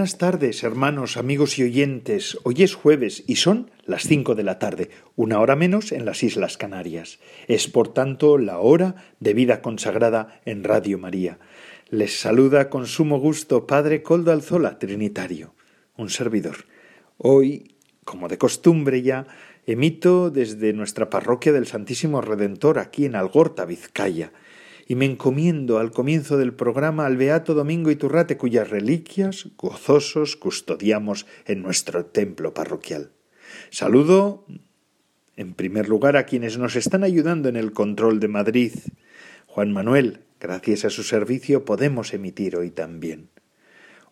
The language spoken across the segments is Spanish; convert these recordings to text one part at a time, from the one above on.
Buenas tardes, hermanos, amigos y oyentes. Hoy es jueves y son las cinco de la tarde, una hora menos en las Islas Canarias. Es, por tanto, la hora de vida consagrada en Radio María. Les saluda con sumo gusto Padre Coldo Alzola, Trinitario, un servidor. Hoy, como de costumbre ya, emito desde nuestra parroquia del Santísimo Redentor aquí en Algorta, Vizcaya y me encomiendo al comienzo del programa al Beato Domingo Iturrate, cuyas reliquias gozosos custodiamos en nuestro templo parroquial. Saludo, en primer lugar, a quienes nos están ayudando en el control de Madrid. Juan Manuel, gracias a su servicio podemos emitir hoy también.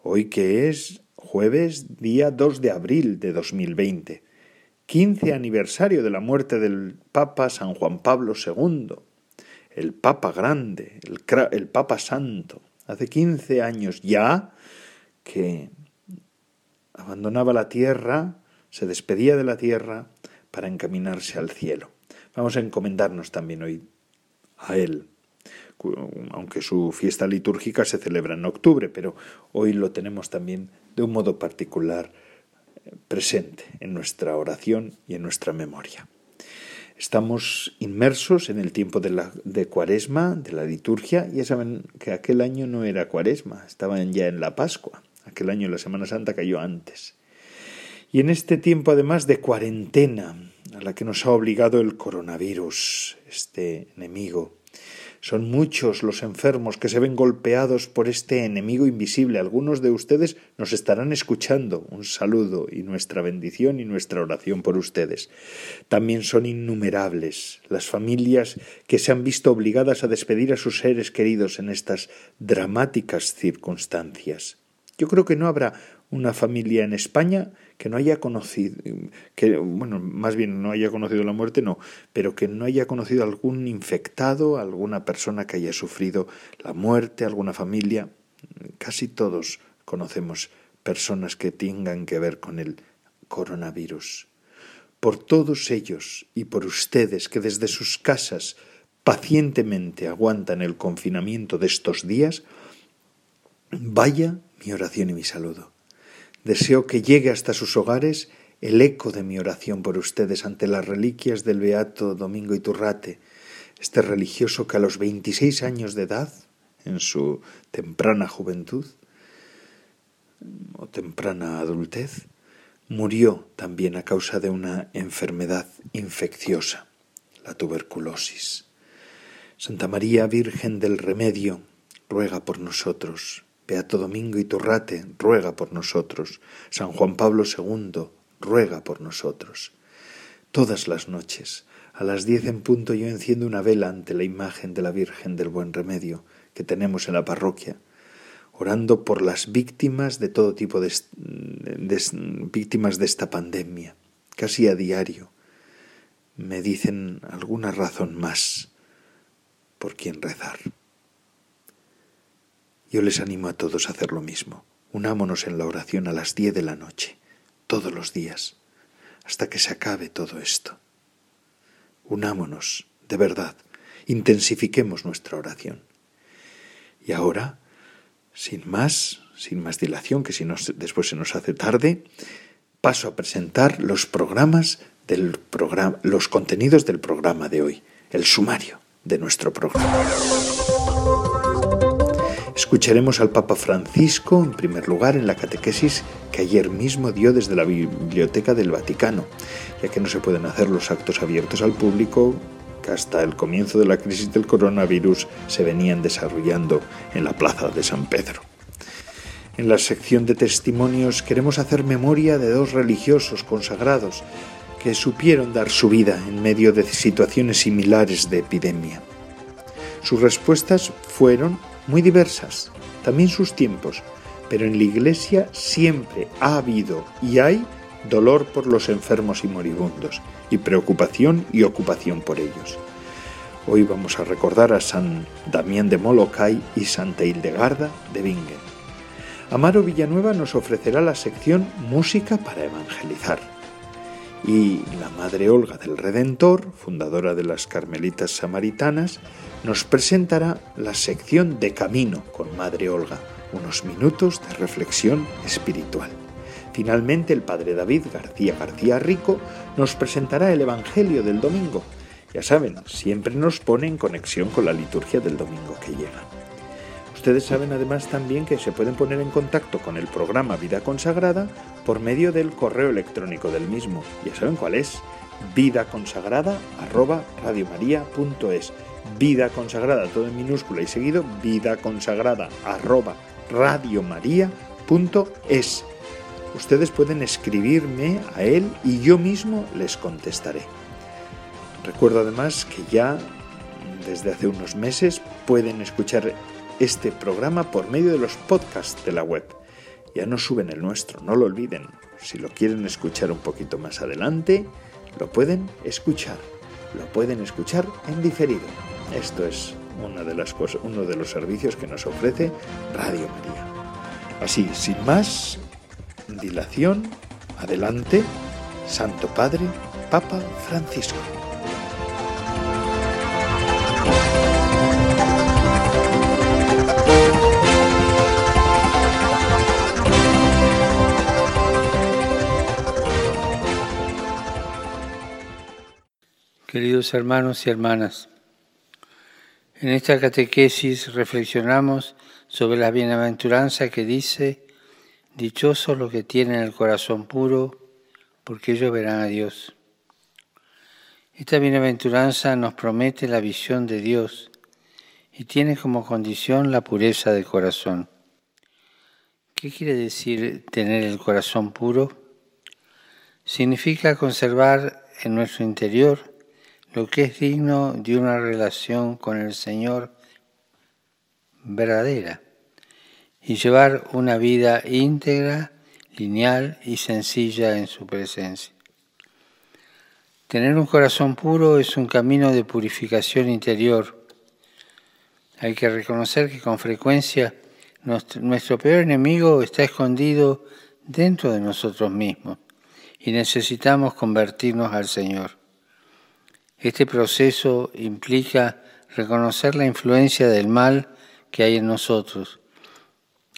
Hoy que es jueves día 2 de abril de 2020, quince aniversario de la muerte del Papa San Juan Pablo II, el Papa Grande, el, Papa Santo, hace quince años ya que abandonaba la tierra, se despedía de la tierra para encaminarse al cielo. Vamos a encomendarnos también hoy a él, aunque su fiesta litúrgica se celebra en octubre, pero hoy lo tenemos también de un modo particular eh, presente en nuestra oración y en nuestra memoria. Estamos inmersos en el tiempo de, la, de Cuaresma, de la liturgia. Ya saben que aquel año no era Cuaresma, estaban ya en la Pascua. Aquel año la Semana Santa cayó antes. Y en este tiempo además de cuarentena, a la que nos ha obligado el coronavirus, este enemigo, son muchos los enfermos que se ven golpeados por este enemigo invisible. Algunos de ustedes nos estarán escuchando. Un saludo y nuestra bendición y nuestra oración por ustedes. También son innumerables las familias que se han visto obligadas a despedir a sus seres queridos en estas dramáticas circunstancias. Yo creo que no habrá una familia en España que no haya conocido, que, bueno, más bien no haya conocido la muerte, no, pero que no haya conocido algún infectado, alguna persona que haya sufrido la muerte, alguna familia. Casi todos conocemos personas que tengan que ver con el coronavirus. Por todos ellos y por ustedes que desde sus casas pacientemente aguantan el confinamiento de estos días, vaya mi oración y mi saludo. Deseo que llegue hasta sus hogares el eco de mi oración por ustedes ante las reliquias del Beato Domingo Iturrate, este religioso que a los 26 años de edad, en su temprana juventud o temprana adultez, murió también a causa de una enfermedad infecciosa, la tuberculosis. Santa María Virgen del Remedio, ruega por nosotros. Beato Domingo Iturrate, ruega por nosotros. San Juan Pablo II, ruega por nosotros. Todas las noches, a las diez en punto, yo enciendo una vela ante la imagen de la Virgen del Buen Remedio que tenemos en la parroquia, orando por las víctimas de todo tipo de, víctimas de esta pandemia, casi a diario. Me dicen alguna razón más por quien rezar. Yo les animo a todos a hacer lo mismo. Unámonos en la oración a las diez de la noche, todos los días, hasta que se acabe todo esto. Unámonos, de verdad, intensifiquemos nuestra oración. Y ahora, sin más, sin más dilación, que si después se nos hace tarde, paso a presentar los programas del programa, los contenidos del programa de hoy, el sumario de nuestro programa. Escucharemos al Papa Francisco, en primer lugar, en la catequesis que ayer mismo dio desde la Biblioteca del Vaticano, ya que no se pueden hacer los actos abiertos al público que hasta el comienzo de la crisis del coronavirus se venían desarrollando en la Plaza de San Pedro. En la sección de testimonios queremos hacer memoria de dos religiosos consagrados que supieron dar su vida en medio de situaciones similares de epidemia. Sus respuestas fueron muy diversas, también sus tiempos, pero en la Iglesia siempre ha habido y hay dolor por los enfermos y moribundos, y preocupación y ocupación por ellos. Hoy vamos a recordar a San Damián de Molokai y Santa Hildegarda de Bingen. Amaro Villanueva nos ofrecerá la sección Música para Evangelizar. Y la Madre Olga del Redentor, fundadora de las Carmelitas Samaritanas, nos presentará la sección de Camino con Madre Olga, unos minutos de reflexión espiritual. Finalmente, el Padre David García García Rico nos presentará el Evangelio del domingo. Ya saben, siempre nos pone en conexión con la liturgia del domingo que llega. Ustedes saben además también que se pueden poner en contacto con el programa Vida Consagrada por medio del correo electrónico del mismo. Ya saben cuál es, vidaconsagrada@radiomaria.es. Vida consagrada todo en minúscula y seguido vidaconsagrada@radiomaria.es. Ustedes pueden escribirme a él y yo mismo les contestaré. Recuerdo además que ya desde hace unos meses pueden escuchar este programa por medio de los podcasts de la web. Ya no suben el nuestro, no lo olviden. Si lo quieren escuchar un poquito más adelante, lo pueden escuchar. Lo pueden escuchar en diferido. Esto es una de las uno de los servicios que nos ofrece Radio María. Así, sin más dilación, adelante, Santo Padre, Papa Francisco. Queridos hermanos y hermanas, en esta catequesis reflexionamos sobre la bienaventuranza que dice, Dichosos los que tienen el corazón puro, porque ellos verán a Dios. Esta bienaventuranza nos promete la visión de Dios y tiene como condición la pureza del corazón. ¿Qué quiere decir tener el corazón puro? Significa conservar en nuestro interior lo que es digno de una relación con el Señor verdadera y llevar una vida íntegra, lineal y sencilla en su presencia. Tener un corazón puro es un camino de purificación interior. Hay que reconocer que con frecuencia nuestro, peor enemigo está escondido dentro de nosotros mismos y necesitamos convertirnos al Señor. Este proceso implica reconocer la influencia del mal que hay en nosotros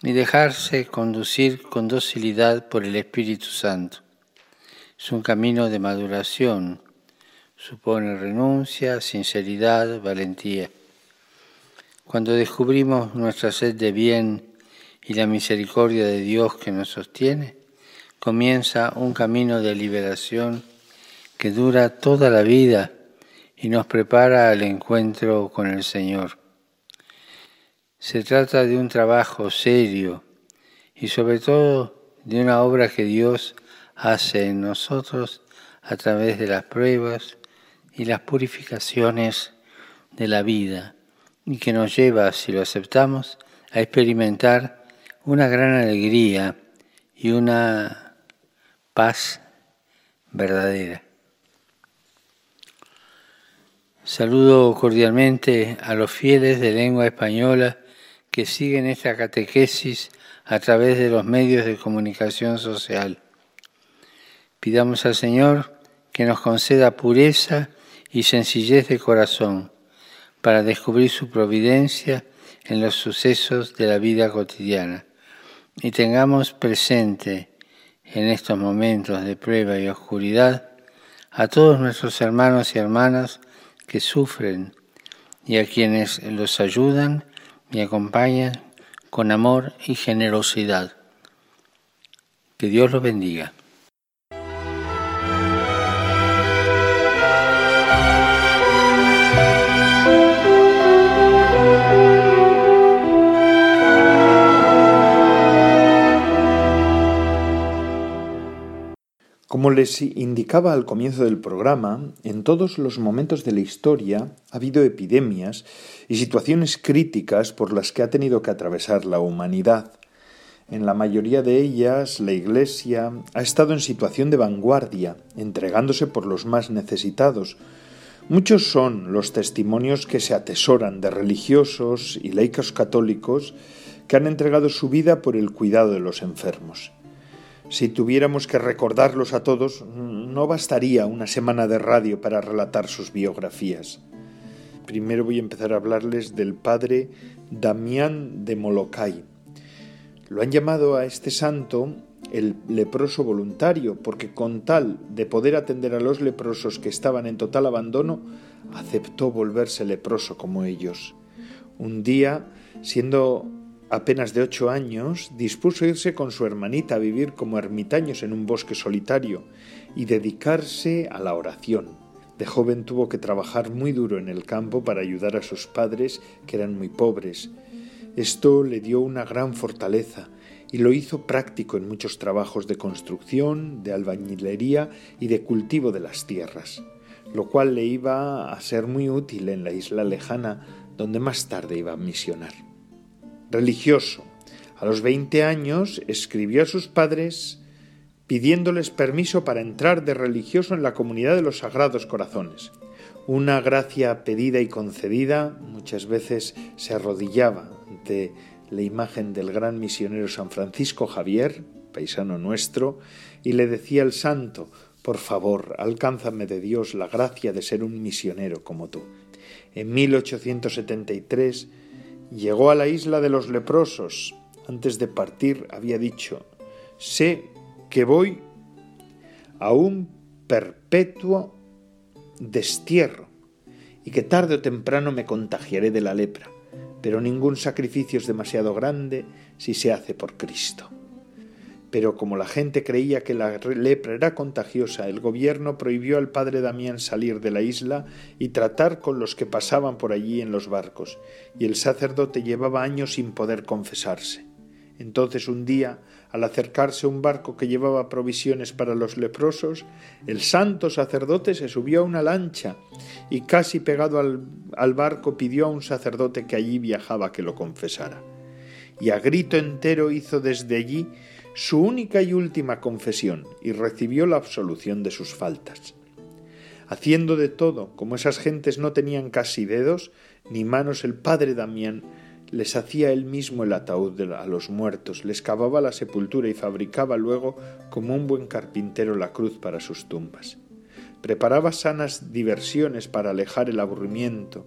y dejarse conducir con docilidad por el Espíritu Santo. Es un camino de maduración, supone renuncia, sinceridad, valentía. Cuando descubrimos nuestra sed de bien y la misericordia de Dios que nos sostiene, comienza un camino de liberación que dura toda la vida y nos prepara al encuentro con el Señor. Se trata de un trabajo serio y sobre todo de una obra que Dios hace en nosotros a través de las pruebas y las purificaciones de la vida y que nos lleva, si lo aceptamos, a experimentar una gran alegría y una paz verdadera. Saludo cordialmente a los fieles de lengua española que siguen esta catequesis a través de los medios de comunicación social. Pidamos al Señor que nos conceda pureza y sencillez de corazón para descubrir su providencia en los sucesos de la vida cotidiana y tengamos presente en estos momentos de prueba y oscuridad a todos nuestros hermanos y hermanas que sufren y a quienes los ayudan y acompañan con amor y generosidad. Que Dios los bendiga. Como les indicaba al comienzo del programa, en todos los momentos de la historia ha habido epidemias y situaciones críticas por las que ha tenido que atravesar la humanidad. En la mayoría de ellas, la Iglesia ha estado en situación de vanguardia, entregándose por los más necesitados. Muchos son los testimonios que se atesoran de religiosos y laicos católicos que han entregado su vida por el cuidado de los enfermos. Si tuviéramos que recordarlos a todos, no bastaría una semana de radio para relatar sus biografías. Primero voy a empezar a hablarles del padre Damián de Molokai. Lo han llamado a este santo el leproso voluntario, porque con tal de poder atender a los leprosos que estaban en total abandono, aceptó volverse leproso como ellos. Un día, siendo apenas de ocho años, dispuso irse con su hermanita a vivir como ermitaños en un bosque solitario y dedicarse a la oración. De joven tuvo que trabajar muy duro en el campo para ayudar a sus padres, que eran muy pobres. Esto le dio una gran fortaleza y lo hizo práctico en muchos trabajos de construcción, de albañilería y de cultivo de las tierras, lo cual le iba a ser muy útil en la isla lejana donde más tarde iba a misionar religioso. A los 20 años escribió a sus padres pidiéndoles permiso para entrar de religioso en la comunidad de los Sagrados Corazones. Una gracia pedida y concedida muchas veces se arrodillaba ante la imagen del gran misionero San Francisco Javier, paisano nuestro, y le decía al santo, por favor, alcánzame de Dios la gracia de ser un misionero como tú. En 1873 Llegó a la isla de los leprosos. Antes de partir había dicho, sé que voy a un perpetuo destierro y que tarde o temprano me contagiaré de la lepra, pero ningún sacrificio es demasiado grande si se hace por Cristo pero como la gente creía que la lepra era contagiosa, el gobierno prohibió al padre Damián salir de la isla y tratar con los que pasaban por allí en los barcos, y el sacerdote llevaba años sin poder confesarse. Entonces un día, al acercarse un barco que llevaba provisiones para los leprosos, el santo sacerdote se subió a una lancha y casi pegado al, al barco pidió a un sacerdote que allí viajaba que lo confesara. Y a grito entero hizo desde allí su única y última confesión y recibió la absolución de sus faltas. Haciendo de todo, como esas gentes no tenían casi dedos ni manos, el padre Damián les hacía él mismo el ataúd a los muertos, les cavaba la sepultura y fabricaba luego, como un buen carpintero, la cruz para sus tumbas. Preparaba sanas diversiones para alejar el aburrimiento,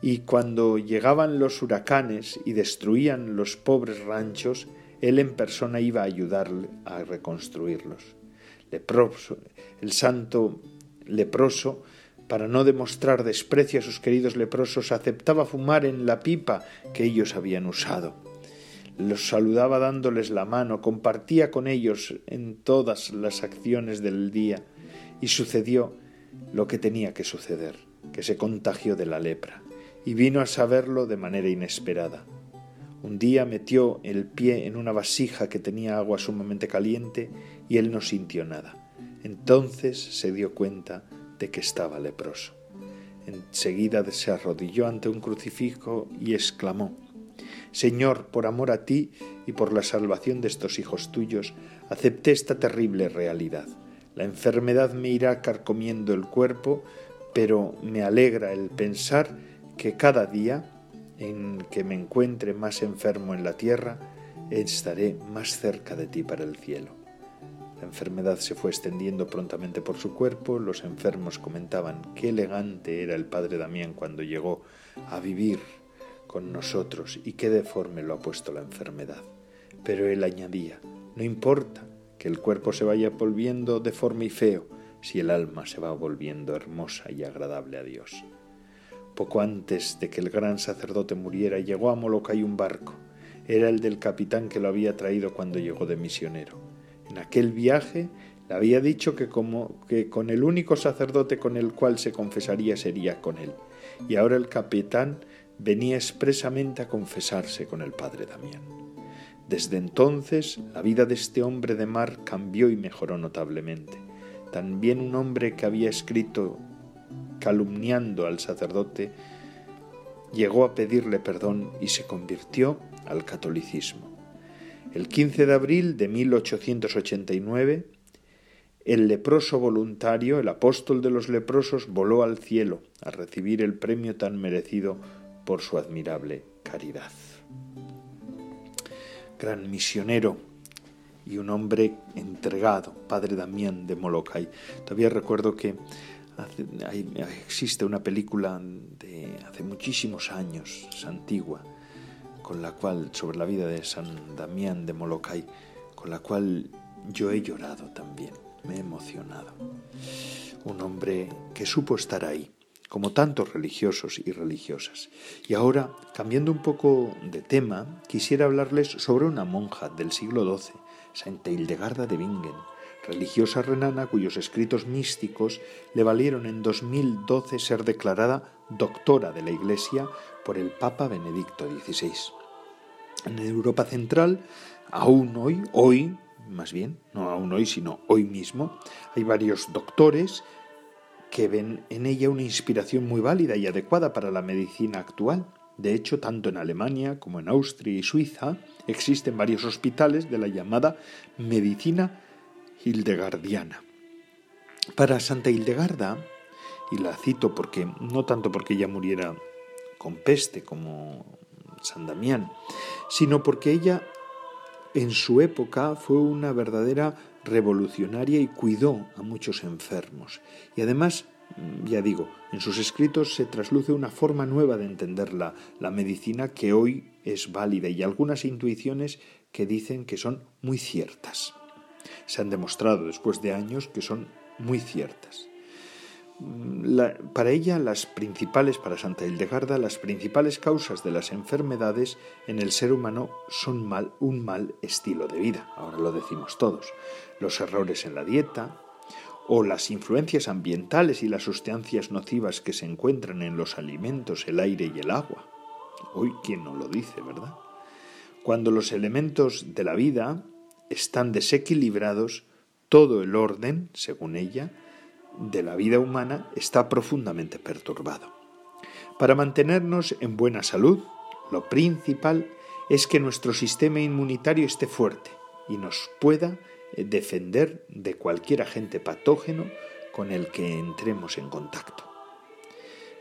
y cuando llegaban los huracanes y destruían los pobres ranchos, él en persona iba a ayudarle a reconstruirlos. El santo leproso, para no demostrar desprecio a sus queridos leprosos, aceptaba fumar en la pipa que ellos habían usado. Los saludaba dándoles la mano, compartía con ellos en todas las acciones del día, y sucedió lo que tenía que suceder, que se contagió de la lepra, y vino a saberlo de manera inesperada. Un día metió el pie en una vasija que tenía agua sumamente caliente y él no sintió nada. Entonces se dio cuenta de que estaba leproso. Enseguida se arrodilló ante un crucifijo y exclamó Señor, por amor a ti y por la salvación de estos hijos tuyos, acepté esta terrible realidad. La enfermedad me irá carcomiendo el cuerpo, pero me alegra el pensar que cada día en que me encuentre más enfermo en la tierra, estaré más cerca de ti para el cielo. La enfermedad se fue extendiendo prontamente por su cuerpo, los enfermos comentaban qué elegante era el padre Damián cuando llegó a vivir con nosotros y qué deforme lo ha puesto la enfermedad. Pero él añadía, no importa que el cuerpo se vaya volviendo deforme y feo, si el alma se va volviendo hermosa y agradable a Dios. Poco antes de que el gran sacerdote muriera, llegó a Molokai un barco. Era el del capitán que lo había traído cuando llegó de misionero. En aquel viaje le había dicho que, como, que con el único sacerdote con el cual se confesaría sería con él. Y ahora el capitán venía expresamente a confesarse con el padre Damián. Desde entonces, la vida de este hombre de mar cambió y mejoró notablemente. También un hombre que había escrito calumniando al sacerdote llegó a pedirle perdón y se convirtió al catolicismo. El 15 de abril de 1889, el leproso voluntario, el apóstol de los leprosos, voló al cielo a recibir el premio tan merecido por su admirable caridad. Gran misionero y un hombre entregado, padre Damián de Molokai. Todavía recuerdo que existe una película de hace muchísimos años, es antigua, con la cual, sobre la vida de San Damián de Molokai, con la cual yo he llorado también, me he emocionado. Un hombre que supo estar ahí, como tantos religiosos y religiosas. Y ahora, cambiando un poco de tema, quisiera hablarles sobre una monja del siglo XII, Santa Hildegarda de Bingen, religiosa renana cuyos escritos místicos le valieron en 2012 ser declarada doctora de la Iglesia por el Papa Benedicto XVI. En Europa Central, aún hoy, hoy, más bien, no aún hoy, sino hoy mismo, hay varios doctores que ven en ella una inspiración muy válida y adecuada para la medicina actual. De hecho, tanto en Alemania como en Austria y Suiza existen varios hospitales de la llamada medicina hildegardiana. Para Santa Hildegarda, y la cito porque no tanto porque ella muriera con peste como San Damián, sino porque ella en su época fue una verdadera revolucionaria y cuidó a muchos enfermos. Y además, ya digo, en sus escritos se trasluce una forma nueva de entender la, la medicina que hoy es válida y algunas intuiciones que dicen que son muy ciertas se han demostrado después de años que son muy ciertas. para ella, las principales, para Santa Hildegarda, las principales causas de las enfermedades en el ser humano son mal, un mal estilo de vida, ahora lo decimos todos, los errores en la dieta, o las influencias ambientales y las sustancias nocivas que se encuentran en los alimentos, el aire y el agua. Hoy, ¿quién no lo dice, verdad? Cuando los elementos de la vida están desequilibrados, todo el orden, según ella, de la vida humana está profundamente perturbado. Para mantenernos en buena salud, lo principal es que nuestro sistema inmunitario esté fuerte y nos pueda eh, defender de cualquier agente patógeno con el que entremos en contacto.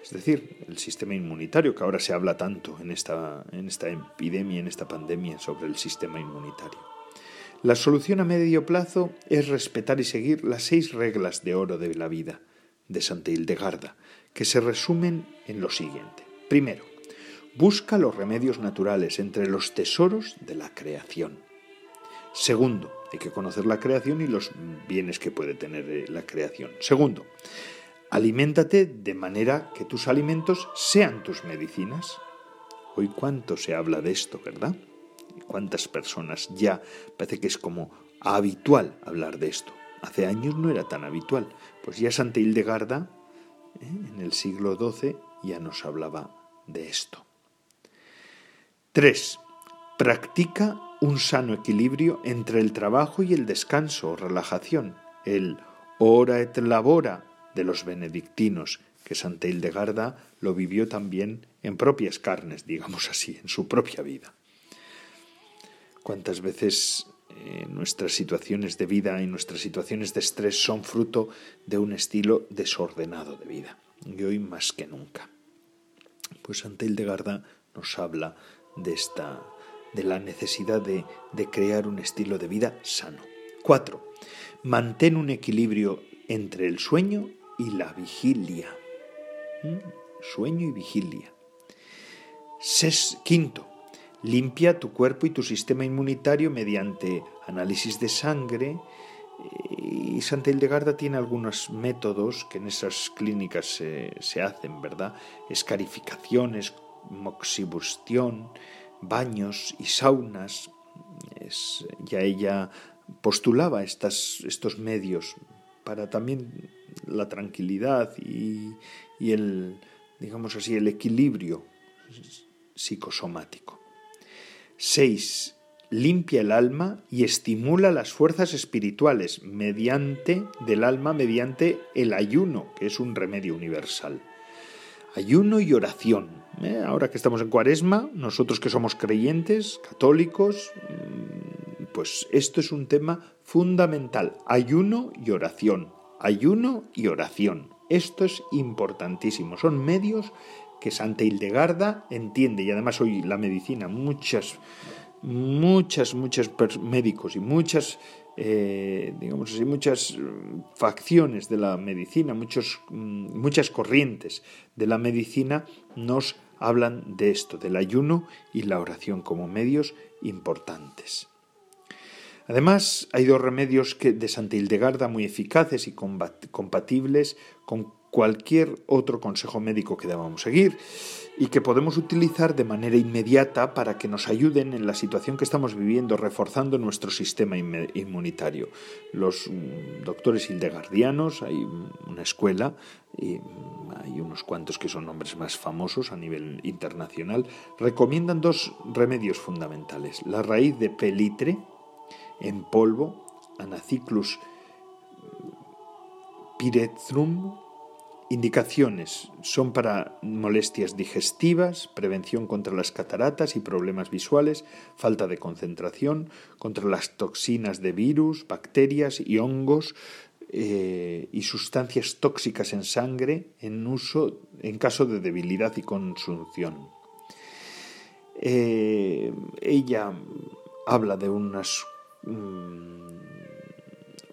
Es decir, el sistema inmunitario, que ahora se habla tanto en esta, en esta epidemia, en esta pandemia sobre el sistema inmunitario. La solución a medio plazo es respetar y seguir las seis reglas de oro de la vida de Santa Hildegarda, que se resumen en lo siguiente. Primero, busca los remedios naturales entre los tesoros de la creación. Segundo, hay que conocer la creación y los bienes que puede tener eh, la creación. Segundo, aliméntate de manera que tus alimentos sean tus medicinas. Hoy cuánto se habla de esto, ¿verdad? Cuántas personas ya parece que es como habitual hablar de esto. Hace años no era tan habitual. Pues ya Santa Hildegarda, ¿eh? en el siglo XII, ya nos hablaba de esto. 3. Practica un sano equilibrio entre el trabajo y el descanso o relajación, el ora et labora de los benedictinos, que Santa Hildegarda lo vivió también en propias carnes, digamos así, en su propia vida cuántas veces eh, nuestras situaciones de vida y nuestras situaciones de estrés son fruto de un estilo desordenado de vida, y hoy más que nunca. Pues Santa Hildegarda nos habla de esta de la necesidad de, crear un estilo de vida sano. 4. Mantén un equilibrio entre el sueño y la vigilia. ¿Mm? Sueño y vigilia. Limpia tu cuerpo y tu sistema inmunitario mediante análisis de sangre. Y Santa Hildegarda tiene algunos métodos que en esas clínicas se, hacen, ¿verdad? Escarificaciones, moxibustión, baños y saunas. ya ella postulaba estas, estos medios para también la tranquilidad y, y el, digamos así, el equilibrio psicosomático. 6. limpia el alma y estimula las fuerzas espirituales mediante del alma mediante el ayuno, que es un remedio universal. Ayuno y oración. ¿eh? Ahora que estamos en Cuaresma, nosotros que somos creyentes, católicos, mm, pues esto es un tema fundamental. Ayuno y oración. Ayuno y oración. Esto es importantísimo. Son medios que Santa Hildegarda entiende y además hoy la medicina, muchas, muchas, muchos médicos y muchas, eh, digamos así, muchas facciones de la medicina, muchos, mm, muchas corrientes de la medicina nos hablan de esto, del ayuno y la oración como medios importantes. Además, hay dos remedios que, de Santa Hildegarda muy eficaces y compatibles con cualquier otro consejo médico que debamos seguir y que podemos utilizar de manera inmediata para que nos ayuden en la situación que estamos viviendo, reforzando nuestro sistema inmunitario. Los mm, doctores hildegardianos, hay una escuela y hay unos cuantos que son nombres más famosos a nivel internacional, recomiendan dos remedios fundamentales. La raíz de pelitre en polvo, Anaciclus pyrethrum, Indicaciones son para molestias digestivas, prevención contra las cataratas y problemas visuales, falta de concentración, contra las toxinas de virus, bacterias y hongos eh, y sustancias tóxicas en sangre en uso en caso de debilidad y consunción. Eh, ella habla de unas mm,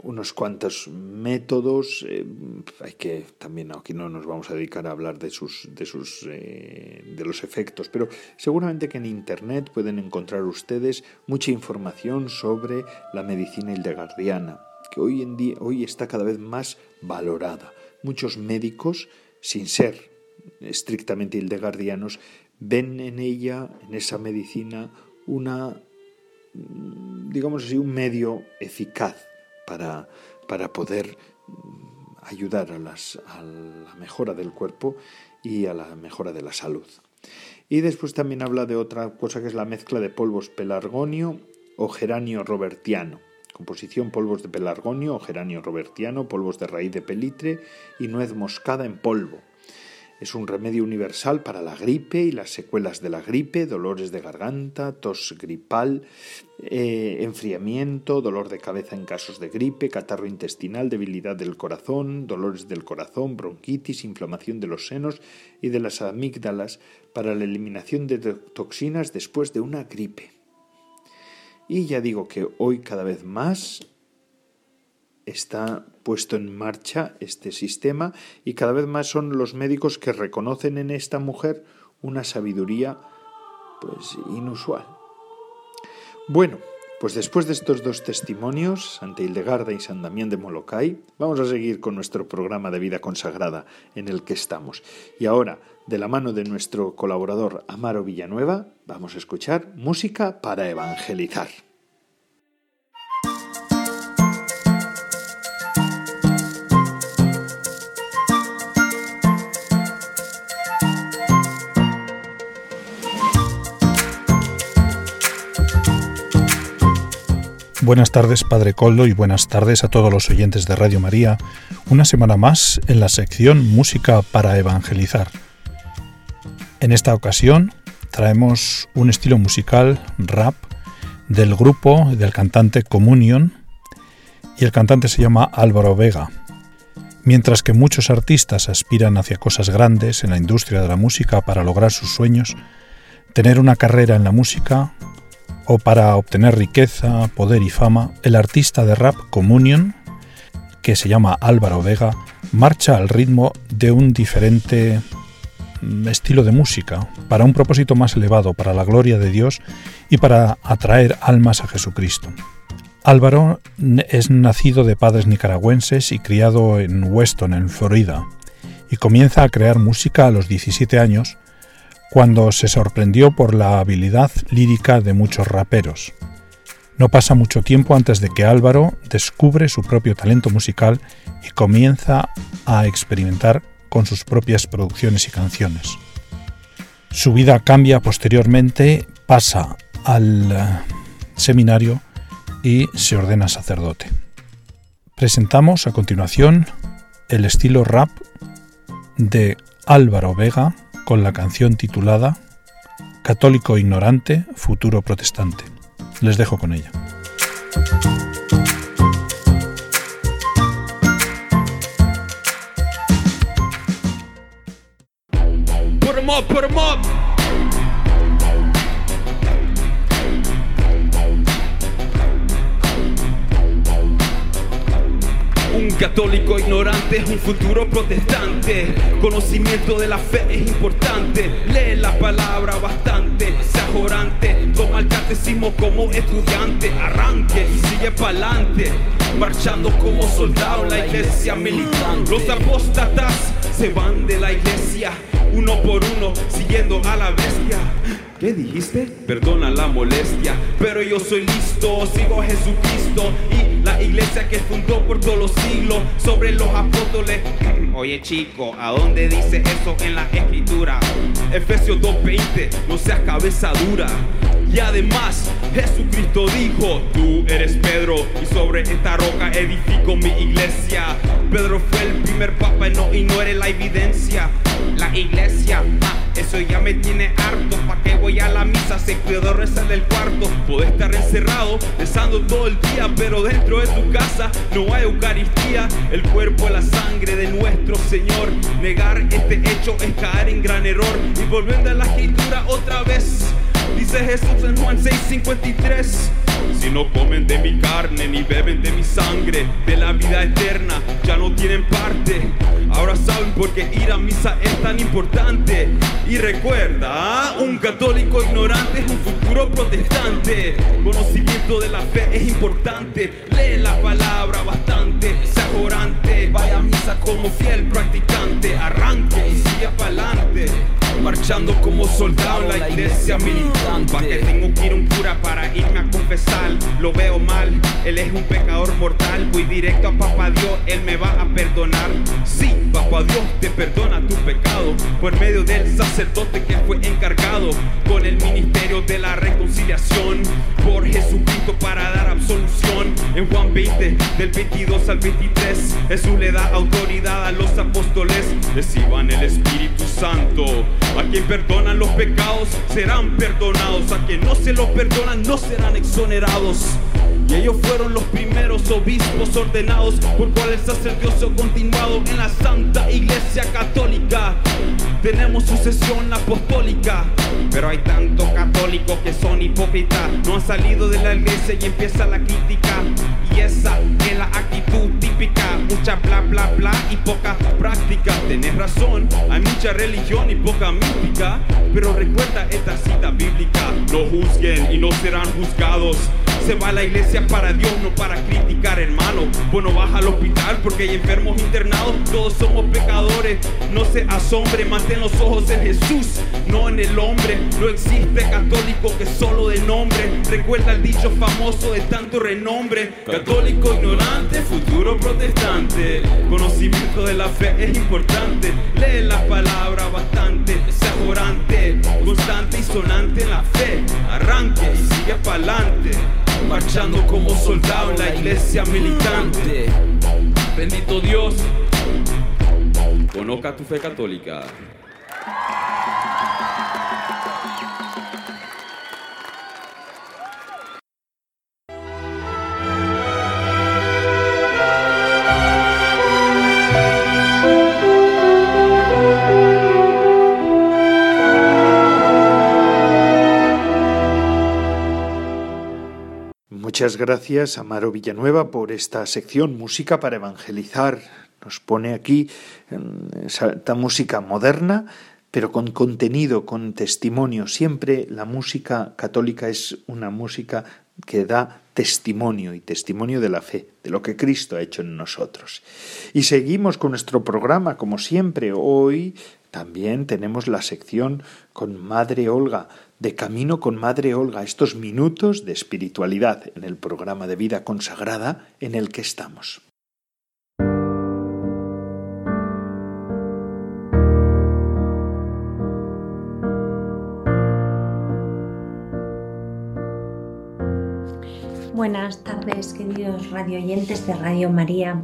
unos cuantos métodos. Eh, hay que también aquí no nos vamos a dedicar a hablar de sus de sus eh, de los efectos, pero seguramente que en internet pueden encontrar ustedes mucha información sobre la medicina hildegardiana, que hoy en día hoy está cada vez más valorada. Muchos médicos, sin ser estrictamente hildegardianos, ven en ella, en esa medicina, una digamos así, un medio eficaz para, para poder ayudar a, las, a la mejora del cuerpo y a la mejora de la salud. Y después también habla de otra cosa que es la mezcla de polvos pelargonio o geranio robertiano. Composición polvos de pelargonio o geranio robertiano, polvos de raíz de pelitre y nuez moscada en polvo. Es un remedio universal para la gripe y las secuelas de la gripe, dolores de garganta, tos gripal, eh, enfriamiento, dolor de cabeza en casos de gripe, catarro intestinal, debilidad del corazón, dolores del corazón, bronquitis, inflamación de los senos y de las amígdalas para la eliminación de toxinas después de una gripe. Y ya digo que hoy cada vez más está puesto en marcha este sistema y cada vez más son los médicos que reconocen en esta mujer una sabiduría pues inusual. Bueno, pues después de estos dos testimonios, Santa Hildegarda y San Damián de Molokai, vamos a seguir con nuestro programa de vida consagrada en el que estamos. Y ahora, de la mano de nuestro colaborador Amaro Villanueva, vamos a escuchar música para evangelizar. Buenas tardes, Padre Coldo, y buenas tardes a todos los oyentes de Radio María. Una semana más en la sección Música para Evangelizar. En esta ocasión traemos un estilo musical rap del grupo del cantante Communion y el cantante se llama Álvaro Vega. Mientras que muchos artistas aspiran hacia cosas grandes en la industria de la música para lograr sus sueños, tener una carrera en la música o para obtener riqueza, poder y fama, el artista de rap Communion, que se llama Álvaro Vega, marcha al ritmo de un diferente mm, estilo de música, para un propósito más elevado, para la gloria de Dios y para atraer almas a Jesucristo. Álvaro es nacido de padres nicaragüenses y criado en Weston, en Florida, y comienza a crear música a los 17 años cuando se sorprendió por la habilidad lírica de muchos raperos. No pasa mucho tiempo antes de que Álvaro descubre su propio talento musical y comienza a experimentar con sus propias producciones y canciones. Su vida cambia posteriormente, pasa al seminario y se ordena sacerdote. Presentamos a continuación el estilo rap de Álvaro Vega con la canción titulada Católico ignorante, futuro protestante. Les dejo con ella. Católico ignorante es un futuro protestante. Conocimiento de la fe es importante. Lee la palabra bastante. Sea orante. Toma el catecismo como estudiante. Arranque y sigue pa'lante. Marchando como soldado la iglesia militante. Los apóstatas se van de la iglesia uno por uno, siguiendo a la bestia. ¿Qué dijiste? Perdona la molestia, pero yo soy listo, sigo a Jesucristo y la iglesia que fundó por todos los siglos sobre los apóstoles. Oye chico, ¿a dónde dice eso en la escritura? Efesios 2.20, no seas cabeza dura. Y además Jesucristo dijo, tú eres Pedro y sobre esta roca edifico mi iglesia. Pedro fue el primer papa no, y no eres la evidencia. La iglesia, ah, eso ya me tiene harto. ¿Pa' que voy a la misa? Se puedo rezar del cuarto. Puedo estar encerrado, rezando todo el día, pero dentro de tu casa no hay Eucaristía. El cuerpo, la sangre de nuestro Señor. Negar este hecho es caer en gran error. Y volviendo a la escritura otra vez. Dice Jesús en Juan 6:53. Si no comen de mi carne ni beben de mi sangre, de la vida eterna ya no tienen parte. Ahora saben por qué ir a misa es tan importante. Y recuerda, un católico ignorante es un futuro protestante. Conocimiento de la fe es importante. Lee la palabra bastante, sea orante. Vaya a misa como fiel practicante. Arranque y siga pa'lante. Marchando como soldado en la iglesia militante. ¿Para que tengo que ir un cura para irme a confesar? Lo veo mal, él es un pecador mortal. Voy directo a Papá Dios, él me va a perdonar. Sí, Papá Dios te perdona tu pecado por medio del sacerdote que fue encargado con el ministerio de la reconciliación por Jesucristo para dar absolución. En Juan 20, del 22 al 23, Jesús le da autoridad a los apóstoles. Reciban el Espíritu Santo. A quien perdonan los pecados serán perdonados. A quien no se los perdonan no serán exonerados. Y ellos fueron los primeros obispos ordenados por cual el sacerdocio continuado en la Santa Iglesia Católica. Tenemos sucesión apostólica, pero hay tantos católicos que son hipócritas. No han salido de la iglesia y empieza la crítica. Esa es la actitud típica. Mucha bla bla bla y poca práctica. Tenés razón, hay mucha religión y poca mística. Pero recuerda esta cita bíblica. No juzguen y no serán juzgados. Se va a la iglesia para Dios, no para criticar, hermano. Bueno, baja al hospital porque hay enfermos internados. Todos somos pecadores. No se asombre, mantén los ojos en Jesús, no en el hombre. No existe católico que solo de nombre. Recuerda el dicho famoso de tanto renombre. Ignorante, futuro protestante. Conocimiento de la fe es importante. Lee la palabra bastante. Sea orante, constante y sonante en la fe. Arranque y sigue pa'lante marchando como soldado en la iglesia militante. Bendito Dios, conozca tu fe católica. Muchas gracias, Amaro Villanueva, por esta sección Música para Evangelizar. Nos pone aquí esta música moderna, pero con contenido, con testimonio. Siempre la música católica es una música que da testimonio y testimonio de la fe, de lo que Cristo ha hecho en nosotros. Y seguimos con nuestro programa, como siempre. Hoy también tenemos la sección con Madre Olga de camino con Madre Olga, estos minutos de espiritualidad en el programa de vida consagrada en el que estamos. Buenas tardes, queridos radioyentes de Radio María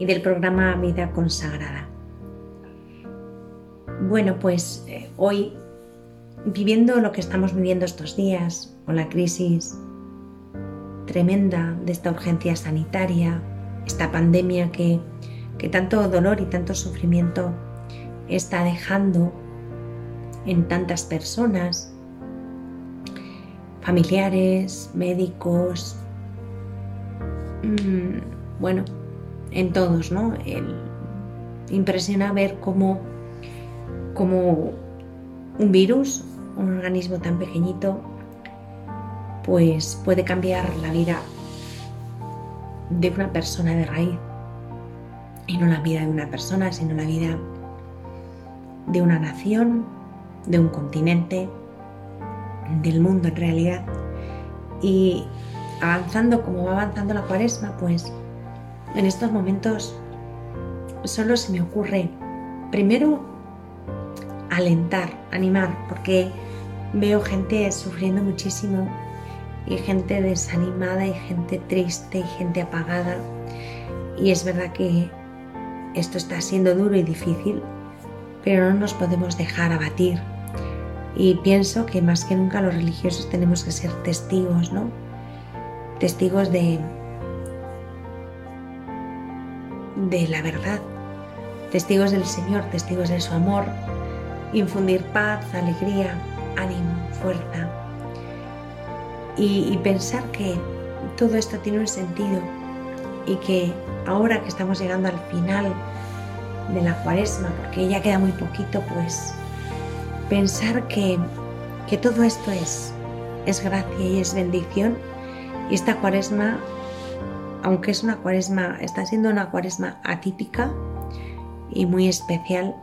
y del programa Vida Consagrada. Bueno, pues eh, hoy, viviendo lo que estamos viviendo estos días, con la crisis tremenda de esta urgencia sanitaria, esta pandemia que, que tanto dolor y tanto sufrimiento está dejando en tantas personas, familiares, médicos, mmm, bueno, en todos, ¿no? El, impresiona ver cómo, cómo un virus, un organismo tan pequeñito, pues puede cambiar la vida de una persona de raíz. Y no la vida de una persona, sino la vida de una nación, de un continente, del mundo en realidad. Y avanzando como va avanzando la cuaresma, pues en estos momentos solo se me ocurre primero alentar, animar, porque veo gente sufriendo muchísimo y gente desanimada y gente triste y gente apagada. Y es verdad que esto está siendo duro y difícil, pero no nos podemos dejar abatir y pienso que más que nunca los religiosos tenemos que ser testigos, ¿no? Testigos de, de la verdad, testigos del Señor, testigos de su amor, infundir paz, alegría, ánimo, fuerza. Y, pensar que todo esto tiene un sentido y que ahora que estamos llegando al final de la cuaresma, porque ya queda muy poquito, pues pensar que, todo esto es, es gracia y es bendición. Y esta cuaresma, aunque es una cuaresma, está siendo una cuaresma atípica y muy especial,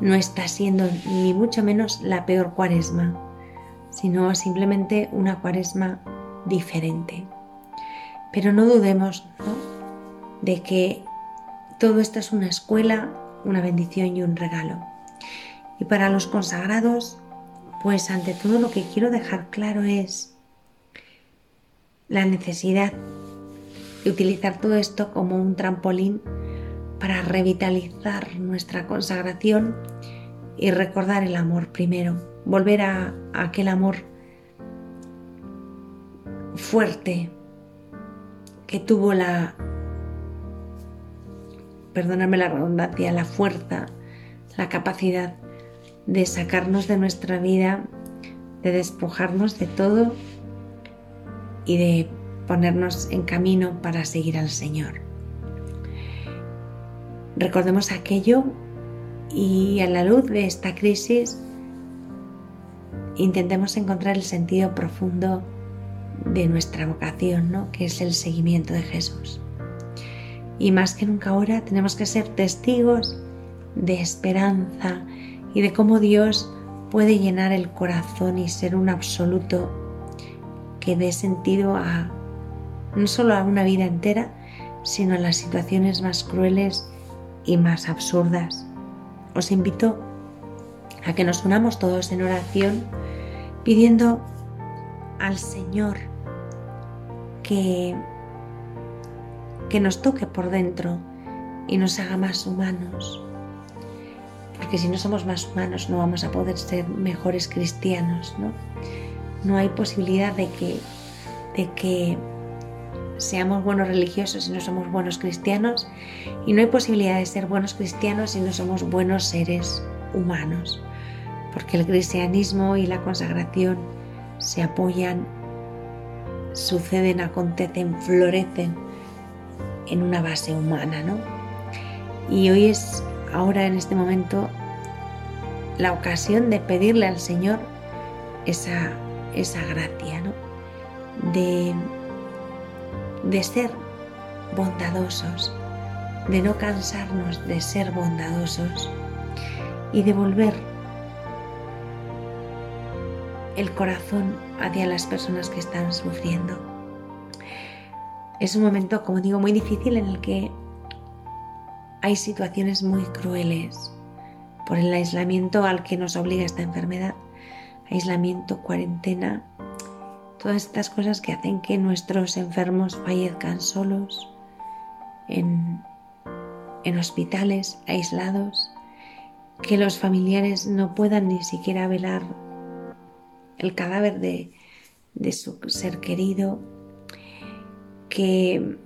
no está siendo ni mucho menos la peor cuaresma, sino simplemente una cuaresma diferente. Pero no dudemos de que todo esto es una escuela, una bendición y un regalo. Y para los consagrados, pues ante todo lo que quiero dejar claro es la necesidad de utilizar todo esto como un trampolín para revitalizar nuestra consagración y recordar el amor primero, volver a, aquel amor fuerte que tuvo la, perdóname la redundancia, la fuerza, la capacidad de sacarnos de nuestra vida, de despojarnos de todo y de ponernos en camino para seguir al Señor. Recordemos aquello y a la luz de esta crisis intentemos encontrar el sentido profundo de nuestra vocación, ¿no? que es el seguimiento de Jesús. Y más que nunca ahora tenemos que ser testigos de esperanza y de cómo Dios puede llenar el corazón y ser un absoluto que dé sentido a no solo a una vida entera, sino a las situaciones más crueles y más absurdas. Os invito a que nos unamos todos en oración pidiendo al Señor que, que nos toque por dentro y nos haga más humanos porque si no somos más humanos no vamos a poder ser mejores cristianos, ¿no? No hay posibilidad de que, de que seamos buenos religiosos si no somos buenos cristianos y no hay posibilidad de ser buenos cristianos si no somos buenos seres humanos, porque el cristianismo y la consagración se apoyan, suceden, acontecen, florecen en una base humana, ¿no? Y hoy es ahora en este momento la ocasión de pedirle al Señor esa, esa gracia, ¿no? De, de ser bondadosos, de no cansarnos de ser bondadosos y de volver el corazón hacia las personas que están sufriendo. Es un momento, como digo, muy difícil en el que hay situaciones muy crueles por el aislamiento al que nos obliga esta enfermedad, aislamiento, cuarentena, Todas estas cosas que hacen que nuestros enfermos fallezcan solos en, en hospitales aislados, que los familiares no puedan ni siquiera velar el cadáver de, de su ser querido, que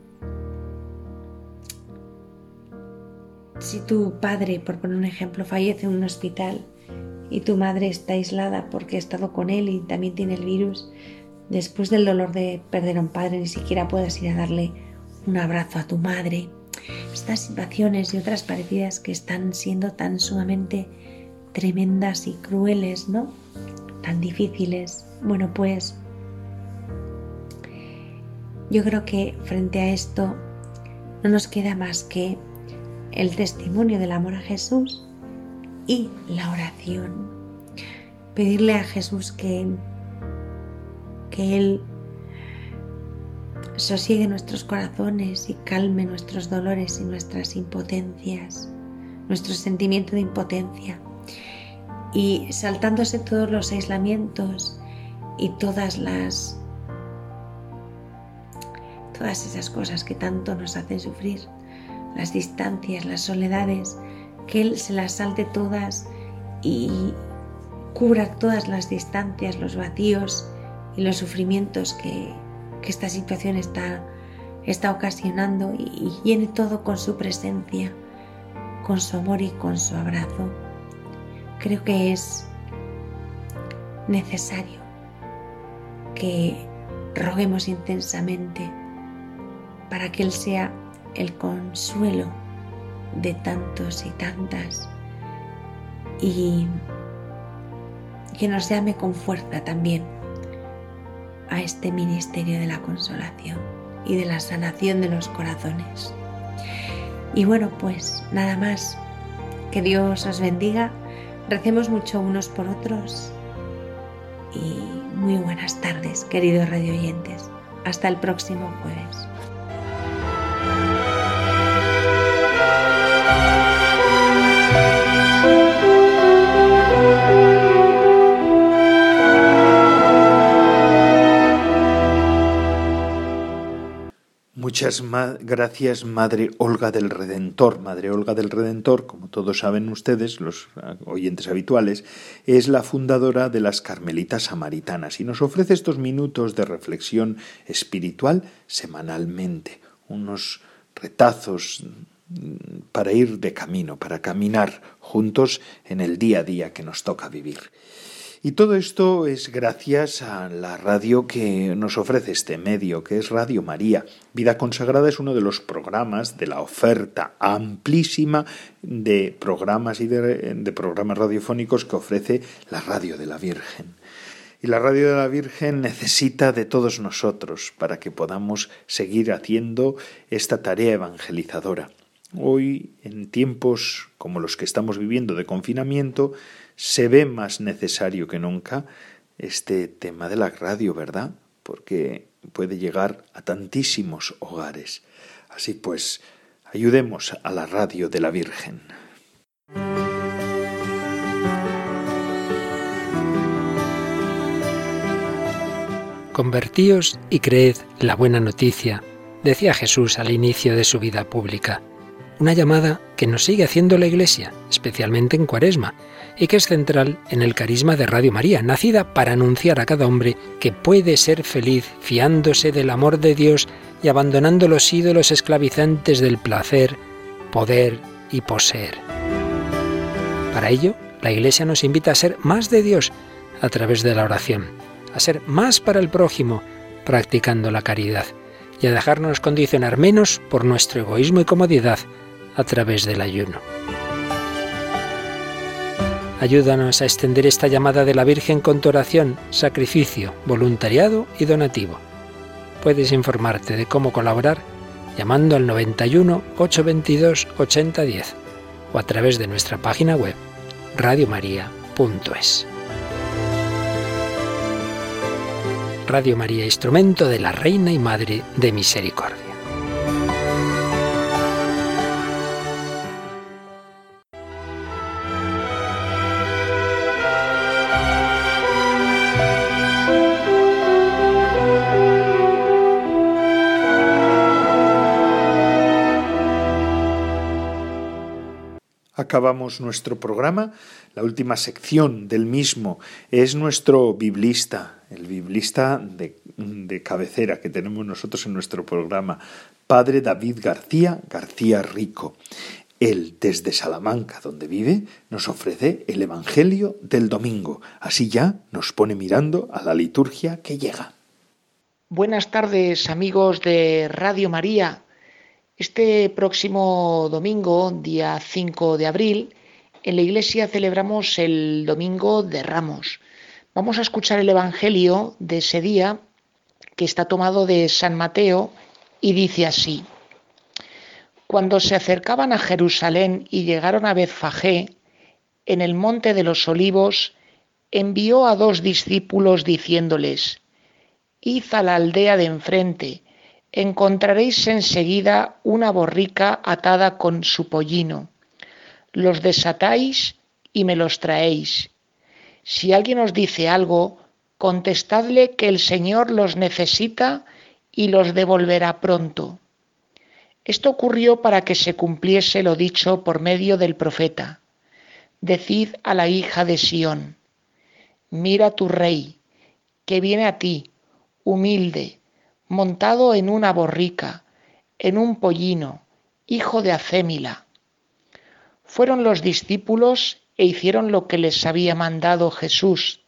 si tu padre, por poner un ejemplo, fallece en un hospital y tu madre está aislada porque ha estado con él y también tiene el virus, después del dolor de perder a un padre ni siquiera puedas ir a darle un abrazo a tu madre. Estas situaciones y otras parecidas que están siendo tan sumamente tremendas y crueles, ¿no? Tan difíciles. Bueno, pues yo creo que frente a esto no nos queda más que el testimonio del amor a Jesús y la oración. Pedirle a Jesús que, que Él sosiegue nuestros corazones y calme nuestros dolores y nuestras impotencias, nuestro sentimiento de impotencia. Y saltándose todos los aislamientos y todas las todas esas cosas que tanto nos hacen sufrir, las distancias, las soledades, que Él se las salte todas y cubra todas las distancias, los vacíos y los sufrimientos que, que esta situación está, está ocasionando y, llene todo con su presencia, con su amor y con su abrazo. Creo que es necesario que roguemos intensamente para que Él sea el consuelo de tantos y tantas y que nos llame con fuerza también a este ministerio de la consolación y de la sanación de los corazones. Y bueno, pues nada más. Que Dios os bendiga. Recemos mucho unos por otros. Y muy buenas tardes, queridos radioyentes. Hasta el próximo jueves. Muchas gracias, Madre Olga del Redentor. Madre Olga del Redentor, como todos saben ustedes, los oyentes habituales, es la fundadora de las Carmelitas Samaritanas y nos ofrece estos minutos de reflexión espiritual semanalmente, unos retazos para ir de camino, para caminar juntos en el día a día que nos toca vivir. Y todo esto es gracias a la radio que nos ofrece este medio, que es Radio María. Vida Consagrada es uno de los programas de la oferta amplísima de programas y de, programas radiofónicos que ofrece la Radio de la Virgen. Y la Radio de la Virgen necesita de todos nosotros para que podamos seguir haciendo esta tarea evangelizadora. Hoy, en tiempos como los que estamos viviendo de confinamiento, se ve más necesario que nunca este tema de la radio, ¿verdad? Porque puede llegar a tantísimos hogares. Así pues, ayudemos a la radio de la Virgen. Convertíos y creed la buena noticia, decía Jesús al inicio de su vida pública. Una llamada que nos sigue haciendo la Iglesia, especialmente en Cuaresma, y que es central en el carisma de Radio María, nacida para anunciar a cada hombre que puede ser feliz fiándose del amor de Dios y abandonando los ídolos esclavizantes del placer, poder y poseer. Para ello, la Iglesia nos invita a ser más de Dios a través de la oración, a ser más para el prójimo practicando la caridad y a dejarnos condicionar menos por nuestro egoísmo y comodidad a través del ayuno. Ayúdanos a extender esta llamada de la Virgen con tu oración, sacrificio, voluntariado y donativo. Puedes informarte de cómo colaborar llamando al 91 822 8010 o a través de nuestra página web radiomaria.es. Radio María, instrumento de la Reina y Madre de Misericordia. Acabamos nuestro programa, la última sección del mismo es nuestro biblista, el biblista de, cabecera que tenemos nosotros en nuestro programa, Padre David García García Rico. Él, desde Salamanca, donde vive, nos ofrece el Evangelio del domingo. Así ya nos pone mirando a la liturgia que llega. Buenas tardes, amigos de Radio María. Este próximo domingo, día 5 de abril, en la iglesia celebramos el Domingo de Ramos. Vamos a escuchar el Evangelio de ese día que está tomado de San Mateo y dice así. Cuando se acercaban a Jerusalén y llegaron a Betfagé, en el monte de los olivos, envió a dos discípulos diciéndoles, Id a la aldea de enfrente, encontraréis enseguida una borrica atada con su pollino. Los desatáis y me los traéis. Si alguien os dice algo, contestadle que el Señor los necesita y los devolverá pronto. Esto ocurrió para que se cumpliese lo dicho por medio del profeta. Decid a la hija de Sión, mira tu rey, que viene a ti, humilde, montado en una borrica, en un pollino, hijo de Acémila. Fueron los discípulos e hicieron lo que les había mandado Jesús.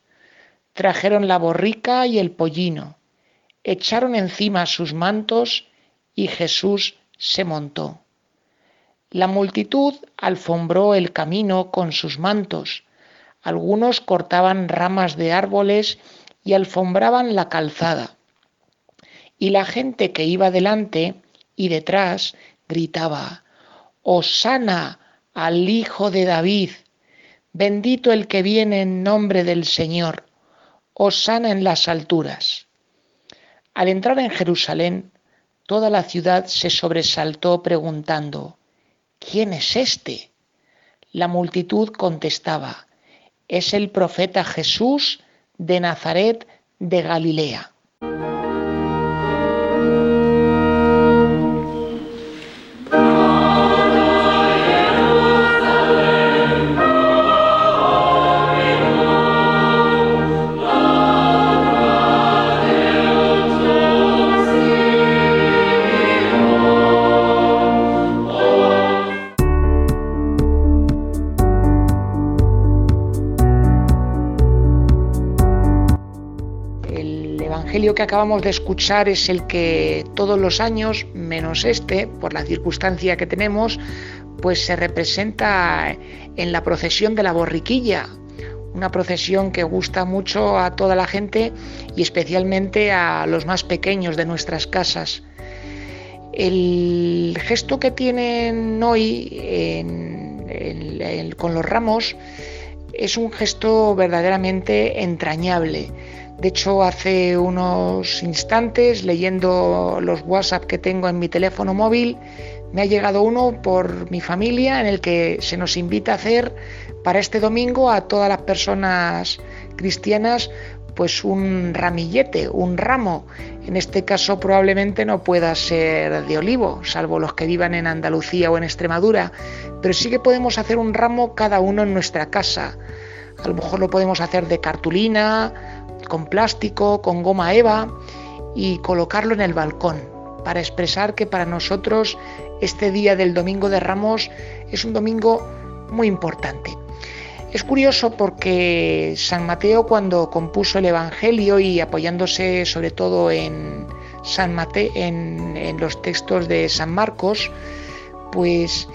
Trajeron la borrica y el pollino, echaron encima sus mantos y Jesús se montó. La multitud alfombró el camino con sus mantos. Algunos cortaban ramas de árboles y alfombraban la calzada y la gente que iba delante y detrás gritaba, Osana al Hijo de David, bendito el que viene en nombre del Señor, Osana en las alturas. Al entrar en Jerusalén, toda la ciudad se sobresaltó preguntando, ¿quién es este? La multitud contestaba, es el profeta Jesús de Nazaret de Galilea. Que acabamos de escuchar es el que todos los años, menos este, por la circunstancia que tenemos, pues se representa en la procesión de la borriquilla, una procesión que gusta mucho a toda la gente y especialmente a los más pequeños de nuestras casas. El gesto que tienen hoy con los ramos es un gesto verdaderamente entrañable de hecho, hace unos instantes, leyendo los WhatsApp que tengo en mi teléfono móvil, me ha llegado uno por mi familia en el que se nos invita a hacer para este domingo a todas las personas cristianas pues un ramillete, un ramo. En este caso probablemente no pueda ser de olivo, salvo los que vivan en Andalucía o en Extremadura, pero sí que podemos hacer un ramo cada uno en nuestra casa. A lo mejor lo podemos hacer de cartulina, con plástico, con goma eva y colocarlo en el balcón para expresar que para nosotros este día del Domingo de Ramos es un domingo muy importante. Es curioso porque San Mateo cuando compuso el Evangelio y apoyándose sobre todo en San Mateo, en, los textos de San Marcos, pues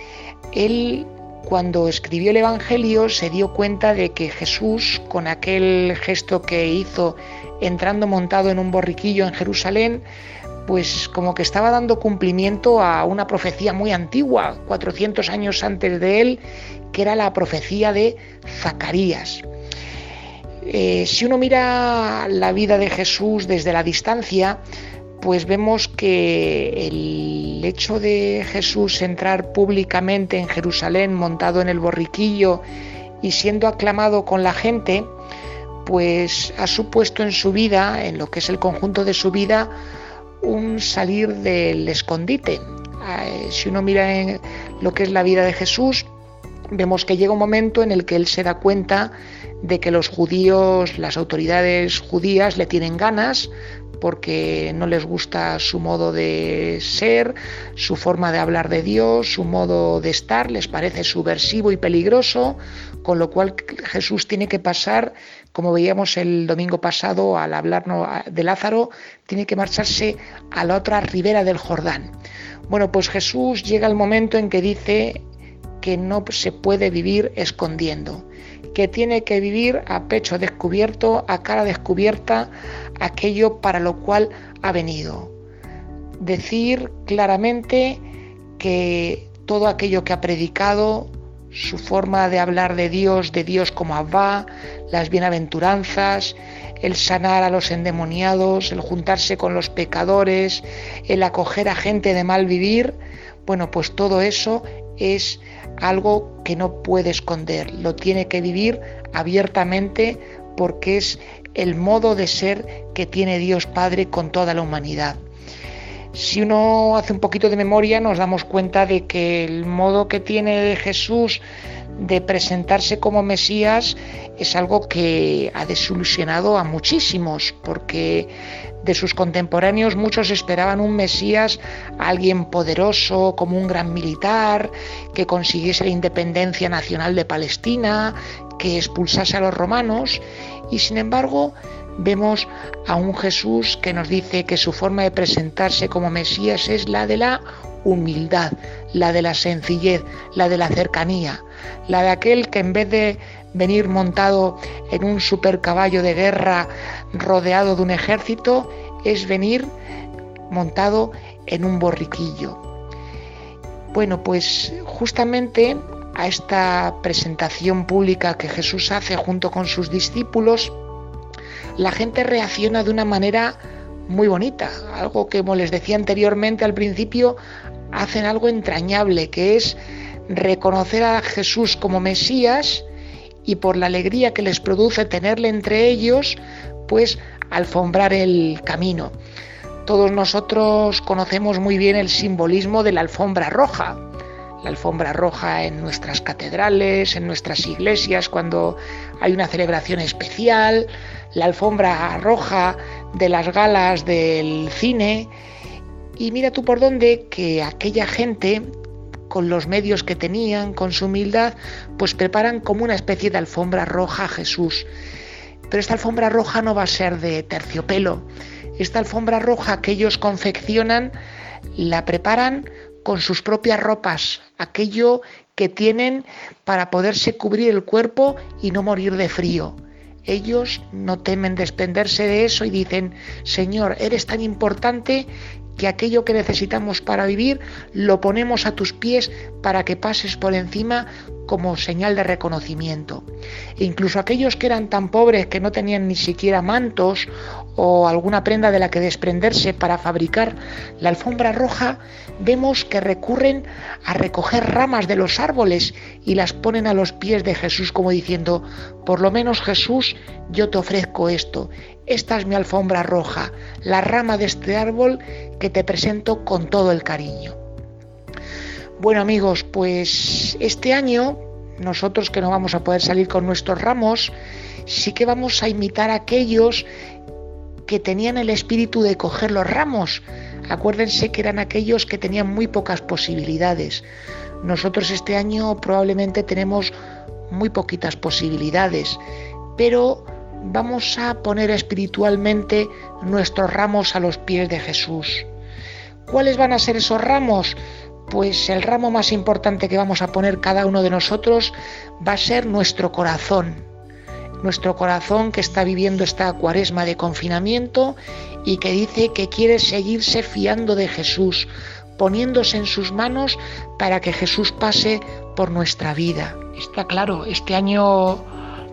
él cuando escribió el Evangelio se dio cuenta de que Jesús, con aquel gesto que hizo entrando montado en un borriquillo en Jerusalén, pues como que estaba dando cumplimiento a una profecía muy antigua, 400 años antes de él, que era la profecía de Zacarías. Eh, si uno mira la vida de Jesús desde la distancia, pues vemos que el hecho de Jesús entrar públicamente en Jerusalén montado en el borriquillo y siendo aclamado con la gente, pues ha supuesto en su vida, en lo que es el conjunto de su vida, un salir del escondite. Eh, si uno mira en lo que es la vida de Jesús, vemos que llega un momento en el que él se da cuenta de que los judíos, las autoridades judías le tienen ganas porque no les gusta su modo de ser, su forma de hablar de Dios, su modo de estar, les parece subversivo y peligroso, con lo cual Jesús tiene que pasar, como veíamos el domingo pasado al hablarnos de Lázaro, tiene que marcharse a la otra ribera del Jordán. Bueno, pues Jesús llega el momento en que dice que no se puede vivir escondiendo, que tiene que vivir a pecho descubierto, a cara descubierta, aquello para lo cual ha venido. Decir claramente que todo aquello que ha predicado, su forma de hablar de Dios, de Dios como Abba, las bienaventuranzas, el sanar a los endemoniados, el juntarse con los pecadores, el acoger a gente de mal vivir, bueno, pues todo eso es algo que no puede esconder, lo tiene que vivir abiertamente porque es el modo de ser que tiene Dios Padre con toda la humanidad. Si uno hace un poquito de memoria nos damos cuenta de que el modo que tiene Jesús de presentarse como Mesías es algo que ha desilusionado a muchísimos, porque de sus contemporáneos. Muchos esperaban un Mesías, alguien poderoso, como un gran militar, que consiguiese la independencia nacional de Palestina, que expulsase a los romanos, y sin embargo vemos a un Jesús que nos dice que su forma de presentarse como Mesías es la de la humildad, la de la sencillez, la de la cercanía, la de aquel que en vez de venir montado en un super caballo de guerra rodeado de un ejército, es venir montado en un borriquillo. Bueno, pues justamente a esta presentación pública que Jesús hace junto con sus discípulos, la gente reacciona de una manera muy bonita, algo que como les decía anteriormente al principio, hacen algo entrañable, que es reconocer a Jesús como Mesías y por la alegría que les produce tenerle entre ellos, pues alfombrar el camino. Todos nosotros conocemos muy bien el simbolismo de la alfombra roja. La alfombra roja en nuestras catedrales, en nuestras iglesias, cuando hay una celebración especial, la alfombra roja de las galas del cine. Y mira tú por dónde que aquella gente con los medios que tenían, con su humildad, pues preparan como una especie de alfombra roja a Jesús. Pero esta alfombra roja no va a ser de terciopelo. Esta alfombra roja que ellos confeccionan, la preparan con sus propias ropas, aquello que tienen para poderse cubrir el cuerpo y no morir de frío. Ellos no temen desprenderse de eso y dicen, Señor, eres tan importante que aquello que necesitamos para vivir lo ponemos a tus pies para que pases por encima como señal de reconocimiento. E incluso aquellos que eran tan pobres que no tenían ni siquiera mantos o alguna prenda de la que desprenderse para fabricar la alfombra roja, vemos que recurren a recoger ramas de los árboles y las ponen a los pies de Jesús como diciendo, por lo menos Jesús, yo te ofrezco esto, esta es mi alfombra roja, la rama de este árbol que te presento con todo el cariño. Bueno amigos, pues este año nosotros que no vamos a poder salir con nuestros ramos, sí que vamos a imitar a aquellos que tenían el espíritu de coger los ramos. Acuérdense que eran aquellos que tenían muy pocas posibilidades. Nosotros este año probablemente tenemos muy poquitas posibilidades, pero vamos a poner espiritualmente nuestros ramos a los pies de Jesús. ¿Cuáles van a ser esos ramos? Pues el ramo más importante que vamos a poner cada uno de nosotros va a ser nuestro corazón. Nuestro corazón que está viviendo esta cuaresma de confinamiento y que dice que quiere seguirse fiando de Jesús, poniéndose en sus manos para que Jesús pase por nuestra vida. Está claro, este año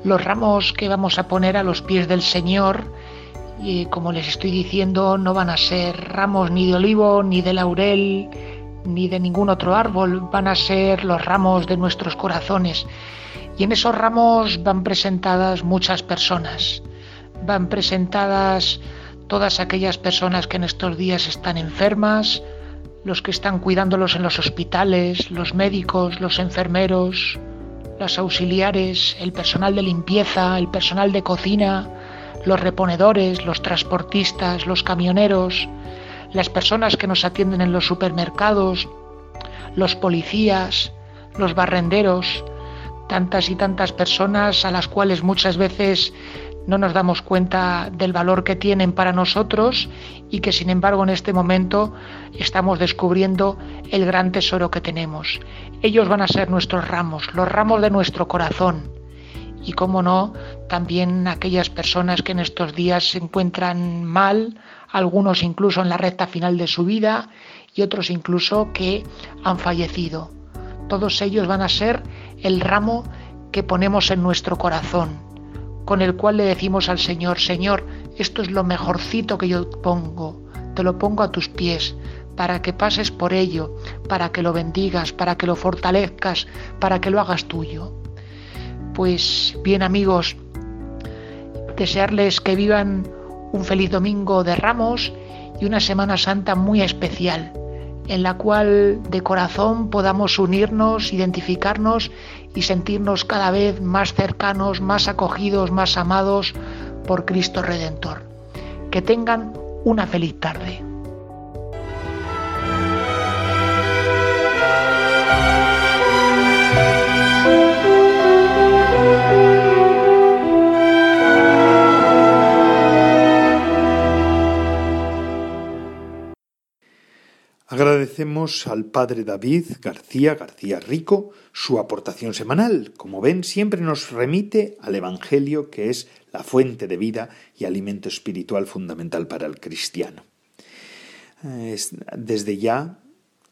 los ramos que vamos a poner a los pies del Señor, y como les estoy diciendo, no van a ser ramos ni de olivo, ni de laurel, ni de ningún otro árbol, van a ser los ramos de nuestros corazones. Y en esos ramos van presentadas muchas personas, van presentadas todas aquellas personas que en estos días están enfermas, los que están cuidándolos en los hospitales, los médicos, los enfermeros, los auxiliares, el personal de limpieza, el personal de cocina, los reponedores, los transportistas, los camioneros, las personas que nos atienden en los supermercados, los policías, los barrenderos, tantas y tantas personas a las cuales muchas veces no nos damos cuenta del valor que tienen para nosotros y que sin embargo en este momento estamos descubriendo el gran tesoro que tenemos. Ellos van a ser nuestros ramos, los ramos de nuestro corazón. Y cómo no, también aquellas personas que en estos días se encuentran mal, algunos incluso en la recta final de su vida y otros incluso que han fallecido. Todos ellos van a ser el ramo que ponemos en nuestro corazón, con el cual le decimos al Señor, Señor, esto es lo mejorcito que yo pongo, te lo pongo a tus pies, para que pases por ello, para que lo bendigas, para que lo fortalezcas, para que lo hagas tuyo. Pues bien amigos, desearles que vivan un feliz domingo de ramos y una Semana Santa muy especial en la cual de corazón podamos unirnos, identificarnos y sentirnos cada vez más cercanos, más acogidos, más amados por Cristo Redentor. Que tengan una feliz tarde. Agradecemos al padre David García García Rico su aportación semanal. Como ven, siempre nos remite al Evangelio, que es la fuente de vida y alimento espiritual fundamental para el cristiano. Desde ya,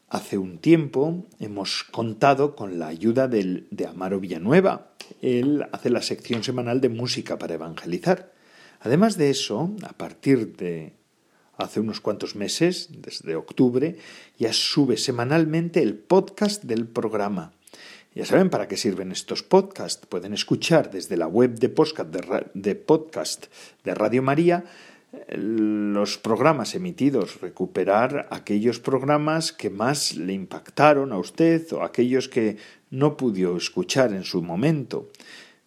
hace un tiempo, hemos contado con la ayuda de Amaro Villanueva. Él hace la sección semanal de música para evangelizar. Además de eso, a partir de hace unos cuantos meses, desde octubre, ya sube semanalmente el podcast del programa. Ya saben para qué sirven estos podcasts. Pueden escuchar desde la web de podcast de, podcast de Radio María eh, los programas emitidos, recuperar aquellos programas que más le impactaron a usted o aquellos que no pudo escuchar en su momento.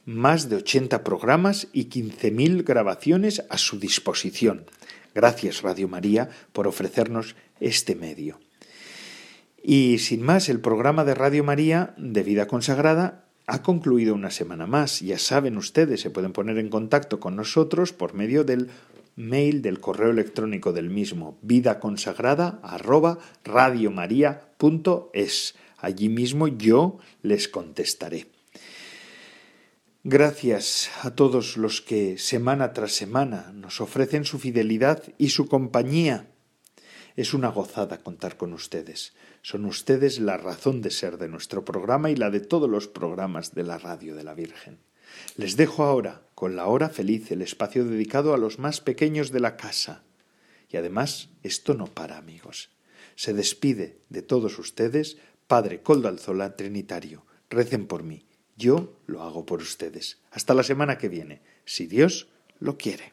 Más de 80 programas y 15.000 grabaciones a su disposición. Gracias Radio María por ofrecernos este medio. Y sin más, el programa de Radio María de Vida Consagrada ha concluido una semana más. Ya saben ustedes, se pueden poner en contacto con nosotros por medio del mail del correo electrónico del mismo, vidaconsagrada Allí mismo yo les contestaré. Gracias a todos los que semana tras semana nos ofrecen su fidelidad y su compañía. Es una gozada contar con ustedes. Son ustedes la razón de ser de nuestro programa y la de todos los programas de la radio de la Virgen. Les dejo ahora, con la hora feliz, el espacio dedicado a los más pequeños de la casa. Y además, esto no para, amigos. Se despide de todos ustedes, Padre Coldo Alzola Trinitario. Recen por mí. Yo lo hago por ustedes. Hasta la semana que viene, si Dios lo quiere.